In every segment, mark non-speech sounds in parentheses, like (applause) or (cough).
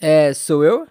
É, sou eu?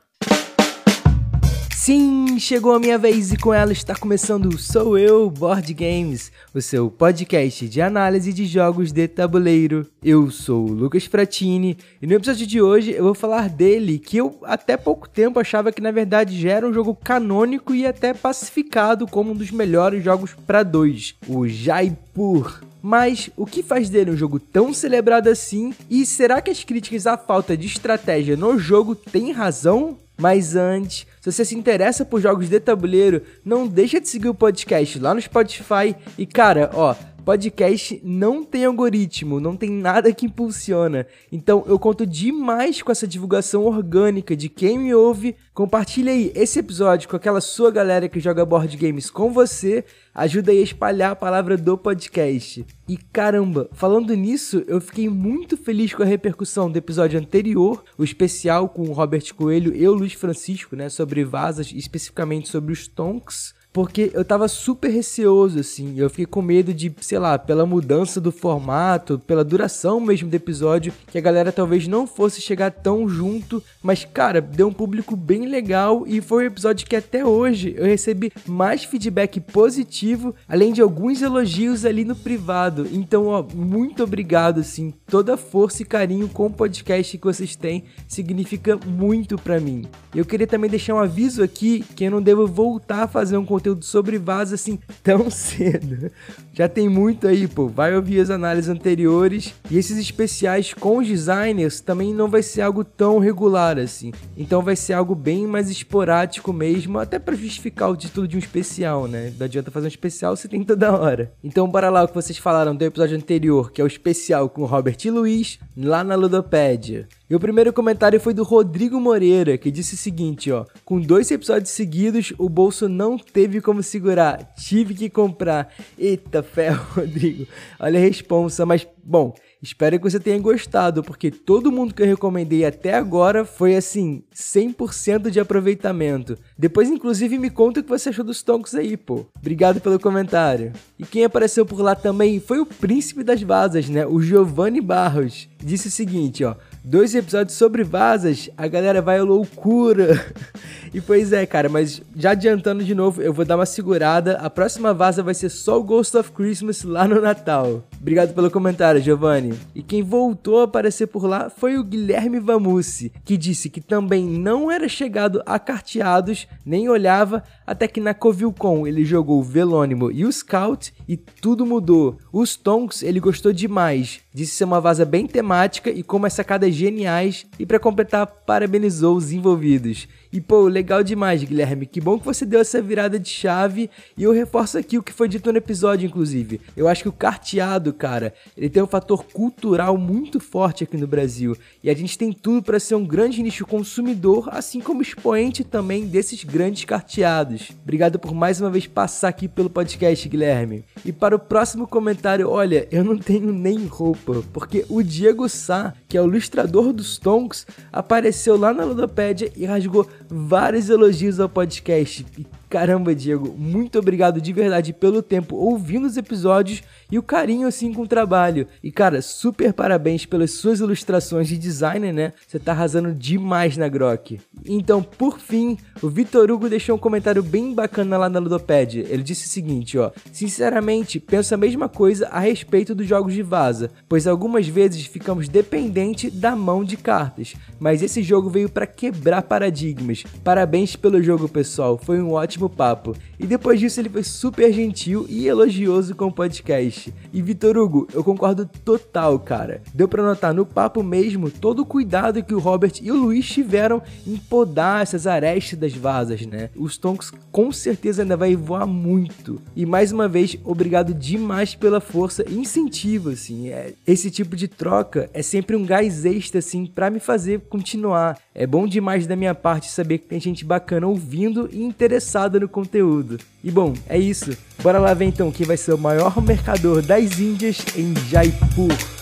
Sim, chegou a minha vez e com ela está começando o Sou Eu Board Games, o seu podcast de análise de jogos de tabuleiro. Eu sou o Lucas Fratini e no episódio de hoje eu vou falar dele, que eu até pouco tempo achava que na verdade já era um jogo canônico e até pacificado como um dos melhores jogos para dois, o Jaipur. Mas o que faz dele um jogo tão celebrado assim? E será que as críticas à falta de estratégia no jogo têm razão? Mas antes, se você se interessa por jogos de tabuleiro, não deixa de seguir o podcast lá no Spotify. E cara, ó, podcast não tem algoritmo, não tem nada que impulsiona. Então eu conto demais com essa divulgação orgânica de quem me ouve. Compartilha aí esse episódio com aquela sua galera que joga board games com você. Ajuda aí a espalhar a palavra do podcast. E caramba, falando nisso, eu fiquei muito feliz com a repercussão do episódio anterior, o especial com o Robert Coelho e o Luiz Francisco, né, sobre vasas, especificamente sobre os tonks porque eu tava super receoso, assim. Eu fiquei com medo de, sei lá, pela mudança do formato, pela duração mesmo do episódio, que a galera talvez não fosse chegar tão junto. Mas, cara, deu um público bem legal e foi um episódio que até hoje eu recebi mais feedback positivo, além de alguns elogios ali no privado. Então, ó, muito obrigado, assim. Toda a força e carinho com o podcast que vocês têm significa muito para mim. Eu queria também deixar um aviso aqui que eu não devo voltar a fazer um conteúdo sobre vaza assim (laughs) tão cedo. Já tem muito aí, pô. Vai ouvir as análises anteriores. E esses especiais com os designers também não vai ser algo tão regular assim. Então vai ser algo bem mais esporádico mesmo, até para justificar o título de um especial, né? Não adianta fazer um especial se tem toda hora. Então bora lá o que vocês falaram do episódio anterior, que é o especial com Robert e Luiz, lá na Ludopédia. E o primeiro comentário foi do Rodrigo Moreira, que disse o seguinte, ó: "Com dois episódios seguidos, o bolso não teve como segurar, tive que comprar. Eita ferro, (laughs) Rodrigo. Olha a responsa, mas bom, Espero que você tenha gostado, porque todo mundo que eu recomendei até agora foi assim, 100% de aproveitamento. Depois, inclusive, me conta o que você achou dos toncos aí, pô. Obrigado pelo comentário. E quem apareceu por lá também foi o príncipe das vasas, né? O Giovanni Barros. Disse o seguinte, ó: dois episódios sobre vasas, a galera vai à loucura. (laughs) e pois é, cara, mas já adiantando de novo, eu vou dar uma segurada. A próxima vaza vai ser só o Ghost of Christmas lá no Natal. Obrigado pelo comentário, Giovanni. E quem voltou a aparecer por lá foi o Guilherme Vamussi, que disse que também não era chegado a carteados, nem olhava, até que na Covilcon ele jogou o Velônimo e o Scout e tudo mudou. Os Tonks ele gostou demais, disse ser uma vaza bem temática e com umas sacadas geniais, e para completar, parabenizou os envolvidos. E pô, legal demais, Guilherme. Que bom que você deu essa virada de chave. E eu reforço aqui o que foi dito no episódio, inclusive. Eu acho que o carteado, cara, ele tem um fator cultural muito forte aqui no Brasil. E a gente tem tudo para ser um grande nicho consumidor, assim como expoente também desses grandes carteados. Obrigado por mais uma vez passar aqui pelo podcast, Guilherme. E para o próximo comentário, olha, eu não tenho nem roupa, porque o Diego Sá, que é o ilustrador dos Tonks, apareceu lá na Ludopédia e rasgou vários elogios ao podcast. Caramba, Diego, muito obrigado de verdade pelo tempo ouvindo os episódios e o carinho assim com o trabalho. E cara, super parabéns pelas suas ilustrações de designer, né? Você tá arrasando demais na Grok. Então, por fim, o Vitor Hugo deixou um comentário bem bacana lá na Ludopédia. Ele disse o seguinte, ó: "Sinceramente, penso a mesma coisa a respeito dos jogos de vaza, pois algumas vezes ficamos dependente da mão de cartas, mas esse jogo veio para quebrar paradigmas. Parabéns pelo jogo, pessoal. Foi um ótimo papo." E depois disso ele foi super gentil e elogioso com o podcast. E Vitor Hugo, eu concordo total, cara. Deu para notar no papo mesmo todo o cuidado que o Robert e o Luiz tiveram em podar essas arestas das vasas, né? Os Tonks com certeza ainda vai voar muito. E mais uma vez, obrigado demais pela força e incentivo, assim. É, esse tipo de troca é sempre um gás extra, assim, para me fazer continuar. É bom demais da minha parte saber que tem gente bacana ouvindo e interessada no conteúdo. E bom, é isso. Bora lá ver então quem vai ser o maior mercador das Índias em Jaipur.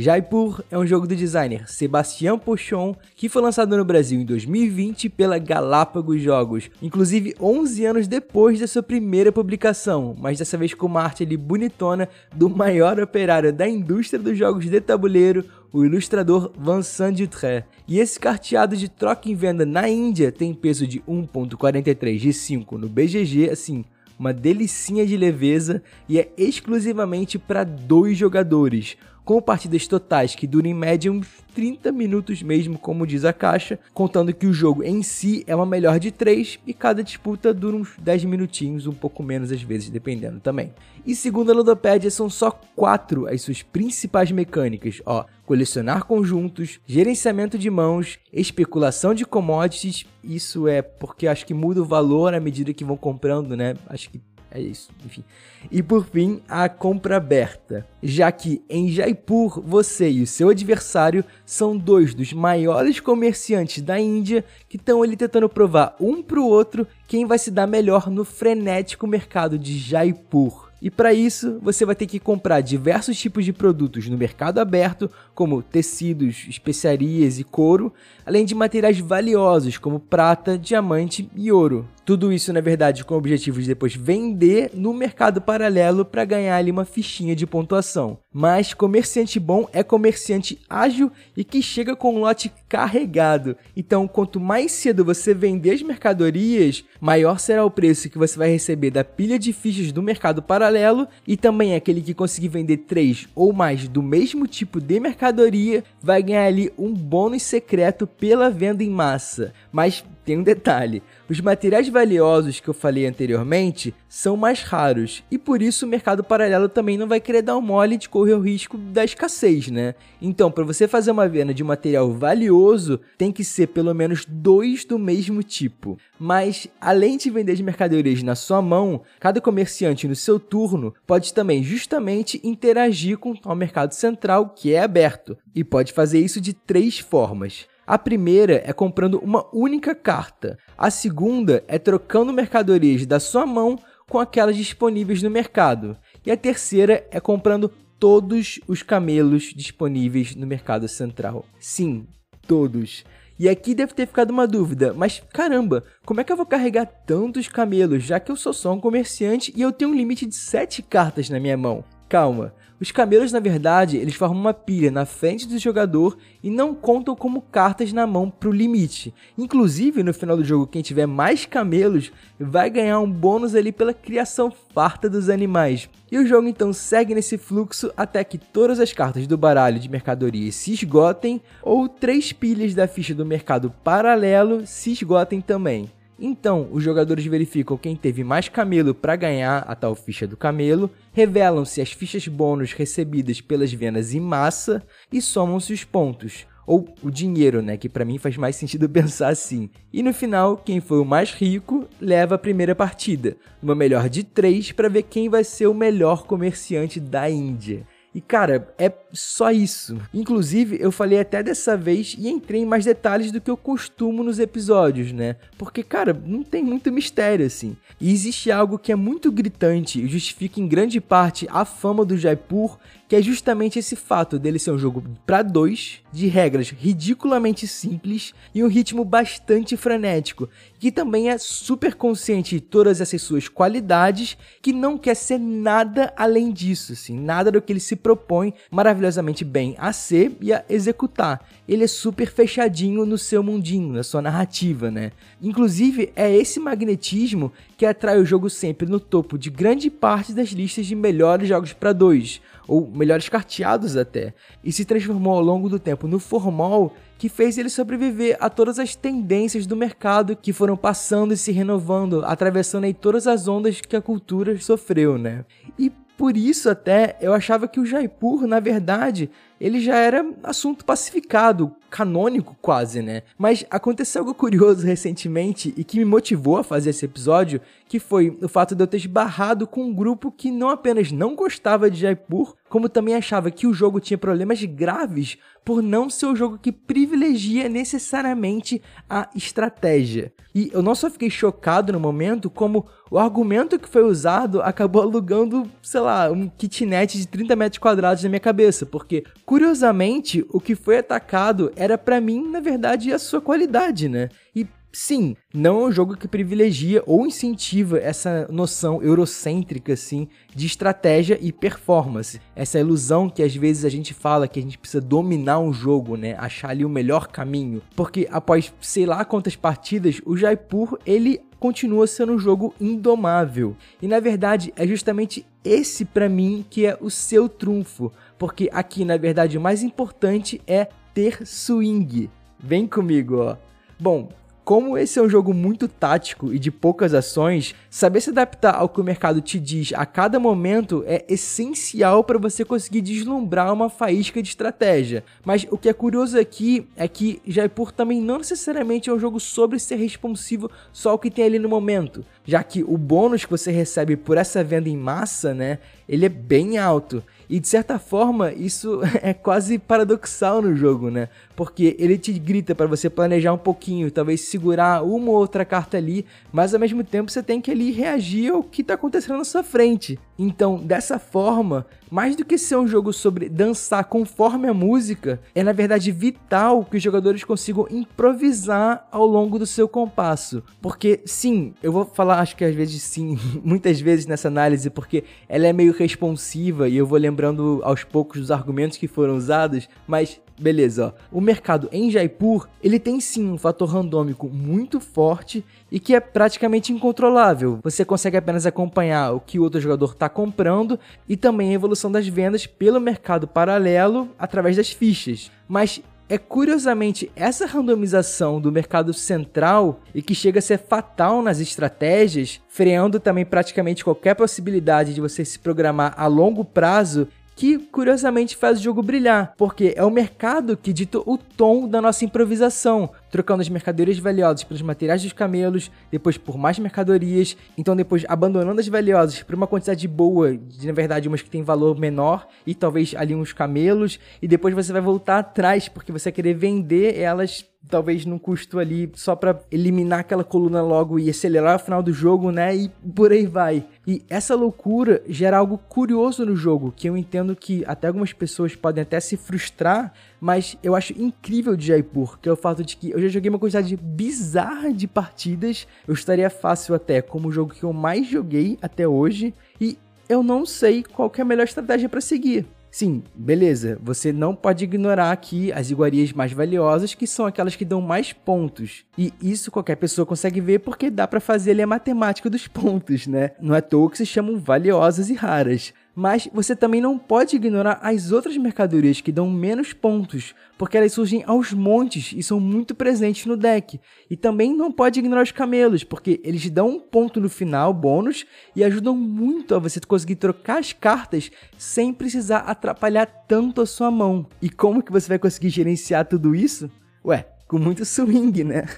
Jaipur é um jogo do designer Sebastião Pochon que foi lançado no Brasil em 2020 pela Galápagos Jogos, inclusive 11 anos depois da sua primeira publicação, mas dessa vez com uma arte ali bonitona do maior operário da indústria dos jogos de tabuleiro, o ilustrador Vincent Dutré. E esse carteado de troca em venda na Índia tem peso de 1.43 de 5 no BGG, assim, uma delicinha de leveza e é exclusivamente para dois jogadores, com partidas totais que duram em média uns 30 minutos mesmo, como diz a caixa, contando que o jogo em si é uma melhor de 3 e cada disputa dura uns 10 minutinhos, um pouco menos às vezes, dependendo também. E segundo a Ludopédia, são só quatro as suas principais mecânicas, ó, colecionar conjuntos, gerenciamento de mãos, especulação de commodities, isso é porque acho que muda o valor à medida que vão comprando, né? Acho que é isso, enfim. E por fim, a compra aberta. Já que em Jaipur você e o seu adversário são dois dos maiores comerciantes da Índia que estão ali tentando provar um pro outro quem vai se dar melhor no frenético mercado de Jaipur. E para isso, você vai ter que comprar diversos tipos de produtos no mercado aberto, como tecidos, especiarias e couro, além de materiais valiosos como prata, diamante e ouro. Tudo isso, na verdade, com o objetivo de depois vender no mercado paralelo para ganhar ali uma fichinha de pontuação. Mas comerciante bom é comerciante ágil e que chega com um lote carregado. Então, quanto mais cedo você vender as mercadorias, maior será o preço que você vai receber da pilha de fichas do mercado paralelo e também aquele que conseguir vender três ou mais do mesmo tipo de mercadoria vai ganhar ali um bônus secreto pela venda em massa. Mas tem um detalhe: os materiais valiosos que eu falei anteriormente são mais raros e por isso o mercado paralelo também não vai querer dar um mole de correr o risco da escassez, né? Então, para você fazer uma venda de material valioso, tem que ser pelo menos dois do mesmo tipo. Mas, além de vender as mercadorias na sua mão, cada comerciante no seu turno pode também justamente interagir com o mercado central que é aberto e pode fazer isso de três formas. A primeira é comprando uma única carta. A segunda é trocando mercadorias da sua mão com aquelas disponíveis no mercado. E a terceira é comprando todos os camelos disponíveis no mercado central. Sim, todos. E aqui deve ter ficado uma dúvida, mas caramba, como é que eu vou carregar tantos camelos, já que eu sou só um comerciante e eu tenho um limite de 7 cartas na minha mão? Calma, os camelos, na verdade, eles formam uma pilha na frente do jogador e não contam como cartas na mão para o limite. Inclusive, no final do jogo, quem tiver mais camelos vai ganhar um bônus ali pela criação farta dos animais. E o jogo então segue nesse fluxo até que todas as cartas do baralho de mercadorias se esgotem ou três pilhas da ficha do mercado paralelo se esgotem também. Então, os jogadores verificam quem teve mais camelo para ganhar a tal ficha do camelo, revelam-se as fichas bônus recebidas pelas vendas em massa e somam-se os pontos, ou o dinheiro, né, que para mim faz mais sentido (laughs) pensar assim. E no final, quem foi o mais rico leva a primeira partida, uma melhor de três para ver quem vai ser o melhor comerciante da Índia. E cara, é só isso. Inclusive, eu falei até dessa vez e entrei em mais detalhes do que eu costumo nos episódios, né? Porque, cara, não tem muito mistério assim. E existe algo que é muito gritante e justifica em grande parte a fama do Jaipur que é justamente esse fato dele ser um jogo para dois, de regras ridiculamente simples e um ritmo bastante frenético, que também é super consciente de todas essas suas qualidades, que não quer ser nada além disso, assim, nada do que ele se propõe maravilhosamente bem a ser e a executar. Ele é super fechadinho no seu mundinho, na sua narrativa, né? Inclusive, é esse magnetismo que atrai o jogo sempre no topo de grande parte das listas de melhores jogos para dois ou melhores carteados até, e se transformou ao longo do tempo no formal que fez ele sobreviver a todas as tendências do mercado que foram passando e se renovando, atravessando aí todas as ondas que a cultura sofreu, né? E por isso até eu achava que o Jaipur, na verdade, ele já era assunto pacificado, canônico quase, né? Mas aconteceu algo curioso recentemente e que me motivou a fazer esse episódio, que foi o fato de eu ter esbarrado com um grupo que não apenas não gostava de Jaipur, como também achava que o jogo tinha problemas graves por não ser o jogo que privilegia necessariamente a estratégia. E eu não só fiquei chocado no momento, como o argumento que foi usado acabou alugando, sei lá, um kitnet de 30 metros quadrados na minha cabeça, porque curiosamente, o que foi atacado era para mim, na verdade, a sua qualidade, né? E Sim, não é um jogo que privilegia ou incentiva essa noção eurocêntrica, assim, de estratégia e performance. Essa ilusão que às vezes a gente fala que a gente precisa dominar um jogo, né? Achar ali o melhor caminho. Porque após sei lá quantas partidas, o Jaipur, ele continua sendo um jogo indomável. E na verdade, é justamente esse para mim que é o seu trunfo. Porque aqui, na verdade, o mais importante é ter swing. Vem comigo, ó. Bom, como esse é um jogo muito tático e de poucas ações, saber se adaptar ao que o mercado te diz a cada momento é essencial para você conseguir deslumbrar uma faísca de estratégia. Mas o que é curioso aqui é que Jaipur também não necessariamente é um jogo sobre ser responsivo só ao que tem ali no momento, já que o bônus que você recebe por essa venda em massa, né, ele é bem alto. E de certa forma, isso (laughs) é quase paradoxal no jogo, né? Porque ele te grita para você planejar um pouquinho, talvez segurar uma ou outra carta ali, mas ao mesmo tempo você tem que ali reagir ao que tá acontecendo na sua frente. Então, dessa forma, mais do que ser um jogo sobre dançar conforme a música, é na verdade vital que os jogadores consigam improvisar ao longo do seu compasso. Porque, sim, eu vou falar, acho que às vezes sim, (laughs) muitas vezes nessa análise, porque ela é meio responsiva e eu vou lembrando aos poucos dos argumentos que foram usados, mas beleza, ó. O mercado em Jaipur, ele tem sim um fator randômico muito forte e que é praticamente incontrolável. Você consegue apenas acompanhar o que o outro jogador está comprando e também a evolução das vendas pelo mercado paralelo através das fichas. Mas é curiosamente essa randomização do mercado central e que chega a ser fatal nas estratégias, freando também praticamente qualquer possibilidade de você se programar a longo prazo que curiosamente faz o jogo brilhar, porque é o mercado que dita o tom da nossa improvisação, trocando as mercadorias valiosas pelos materiais dos camelos, depois por mais mercadorias, então depois abandonando as valiosas por uma quantidade boa, de na verdade umas que tem valor menor e talvez ali uns camelos, e depois você vai voltar atrás porque você vai querer vender elas talvez num custo ali só para eliminar aquela coluna logo e acelerar o final do jogo, né? E por aí vai. E essa loucura gera algo curioso no jogo, que eu entendo que até algumas pessoas podem até se frustrar, mas eu acho incrível de Jaipur, que é o fato de que eu já joguei uma quantidade bizarra de partidas, eu estaria fácil até como o jogo que eu mais joguei até hoje, e eu não sei qual é a melhor estratégia para seguir. Sim, beleza. Você não pode ignorar aqui as iguarias mais valiosas, que são aquelas que dão mais pontos. E isso qualquer pessoa consegue ver porque dá para fazer ali a matemática dos (laughs) pontos, né? Não é à toa que se chamam valiosas e raras mas você também não pode ignorar as outras mercadorias que dão menos pontos, porque elas surgem aos montes e são muito presentes no deck. E também não pode ignorar os camelos, porque eles dão um ponto no final, bônus, e ajudam muito a você conseguir trocar as cartas sem precisar atrapalhar tanto a sua mão. E como que você vai conseguir gerenciar tudo isso? Ué, com muito swing, né?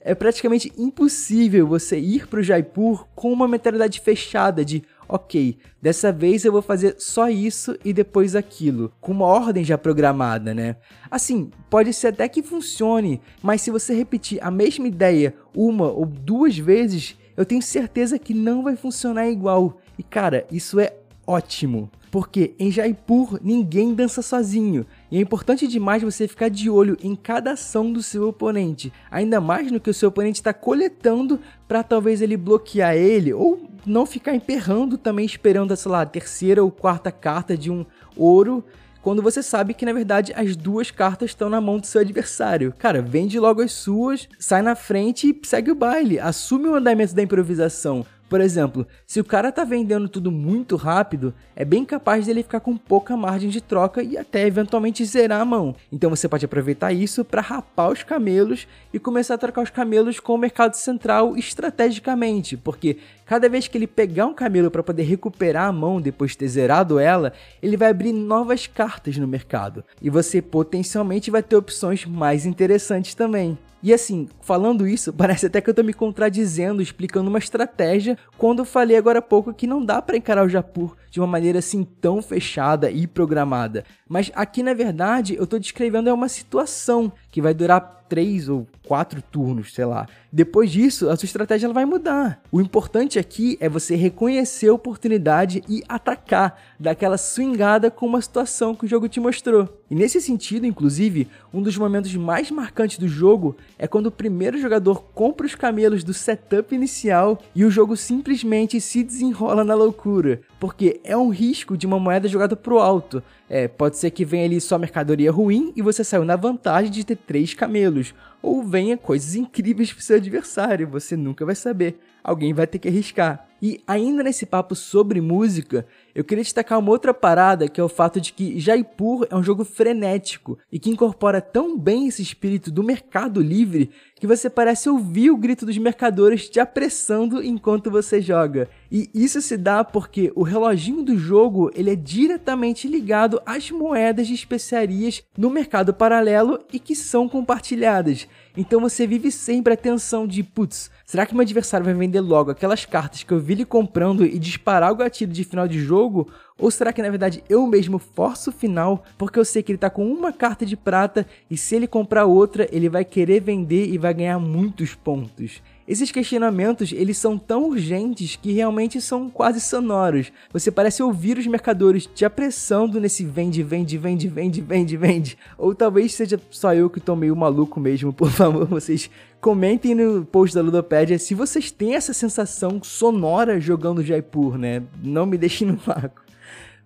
É praticamente impossível você ir para o Jaipur com uma mentalidade fechada de ok, dessa vez eu vou fazer só isso e depois aquilo, com uma ordem já programada, né? Assim, pode ser até que funcione, mas se você repetir a mesma ideia uma ou duas vezes, eu tenho certeza que não vai funcionar igual. E cara, isso é ótimo. Porque em Jaipur ninguém dança sozinho. E é importante demais você ficar de olho em cada ação do seu oponente. Ainda mais no que o seu oponente está coletando para talvez ele bloquear ele ou não ficar emperrando também esperando, sei lá, a terceira ou quarta carta de um ouro quando você sabe que na verdade as duas cartas estão na mão do seu adversário. Cara, vende logo as suas, sai na frente e segue o baile, assume o andamento da improvisação. Por exemplo, se o cara tá vendendo tudo muito rápido, é bem capaz dele ficar com pouca margem de troca e até eventualmente zerar a mão. Então você pode aproveitar isso para rapar os camelos e começar a trocar os camelos com o mercado central estrategicamente, porque cada vez que ele pegar um camelo para poder recuperar a mão depois de ter zerado ela, ele vai abrir novas cartas no mercado e você potencialmente vai ter opções mais interessantes também. E assim, falando isso, (laughs) parece até que eu tô me contradizendo, explicando uma estratégia, quando eu falei agora há pouco que não dá para encarar o Japur de uma maneira assim tão fechada e programada. Mas aqui na verdade eu tô descrevendo é uma situação que vai durar três ou quatro turnos, sei lá. Depois disso, a sua estratégia ela vai mudar. O importante aqui é você reconhecer a oportunidade e atacar, daquela swingada com uma situação que o jogo te mostrou. E nesse sentido, inclusive, um dos momentos mais marcantes do jogo é quando o primeiro jogador compra os camelos do setup inicial e o jogo simplesmente se desenrola na loucura, porque é um risco de uma moeda jogada pro alto. É, pode ser que venha ali só mercadoria ruim e você saiu na vantagem de ter três camelos, ou venha coisas incríveis pro seu adversário, você nunca vai saber. Alguém vai ter que arriscar. E ainda nesse papo sobre música, eu queria destacar uma outra parada, que é o fato de que Jaipur é um jogo frenético e que incorpora tão bem esse espírito do mercado livre que você parece ouvir o grito dos mercadores te apressando enquanto você joga. E isso se dá porque o reloginho do jogo ele é diretamente ligado às moedas de especiarias no mercado paralelo e que são compartilhadas. Então você vive sempre a tensão de, putz, será que meu adversário vai vender logo aquelas cartas que eu vi ele comprando e disparar o gatilho de final de jogo? Ou será que na verdade eu mesmo forço o final porque eu sei que ele tá com uma carta de prata e se ele comprar outra, ele vai querer vender e vai ganhar muitos pontos? Esses questionamentos, eles são tão urgentes que realmente são quase sonoros. Você parece ouvir os mercadores te apressando nesse vende, vende, vende, vende, vende, vende. Ou talvez seja só eu que tô meio maluco mesmo. (laughs) Por favor, vocês comentem no post da Ludopédia se vocês têm essa sensação sonora jogando Jaipur, né? Não me deixem no vácuo.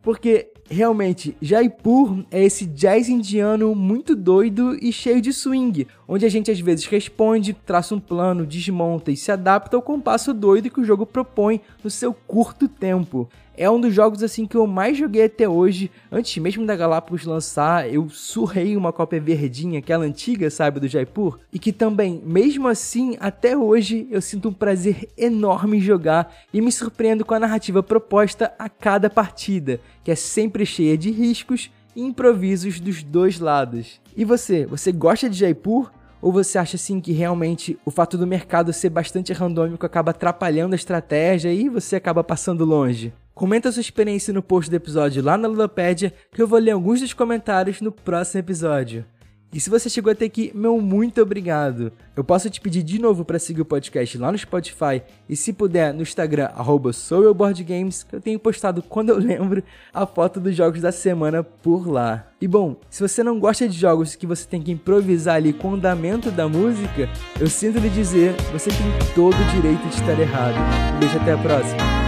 Porque realmente, Jaipur é esse jazz indiano muito doido e cheio de swing, onde a gente às vezes responde, traça um plano, desmonta e se adapta ao compasso doido que o jogo propõe no seu curto tempo. É um dos jogos assim que eu mais joguei até hoje. Antes mesmo da Galápagos lançar, eu surrei uma cópia verdinha, aquela antiga, sabe, do Jaipur, e que também, mesmo assim, até hoje eu sinto um prazer enorme em jogar e me surpreendo com a narrativa proposta a cada partida, que é sempre cheia de riscos e improvisos dos dois lados. E você, você gosta de Jaipur? Ou você acha assim que realmente o fato do mercado ser bastante randômico acaba atrapalhando a estratégia e você acaba passando longe? Comenta sua experiência no post do episódio lá na Ludopédia, que eu vou ler alguns dos comentários no próximo episódio. E se você chegou até aqui, meu muito obrigado. Eu posso te pedir de novo para seguir o podcast lá no Spotify e se puder no Instagram @soueuboardgames, que eu tenho postado quando eu lembro a foto dos jogos da semana por lá. E bom, se você não gosta de jogos que você tem que improvisar ali com o andamento da música, eu sinto lhe dizer, você tem todo o direito de estar errado. Um beijo até a próxima.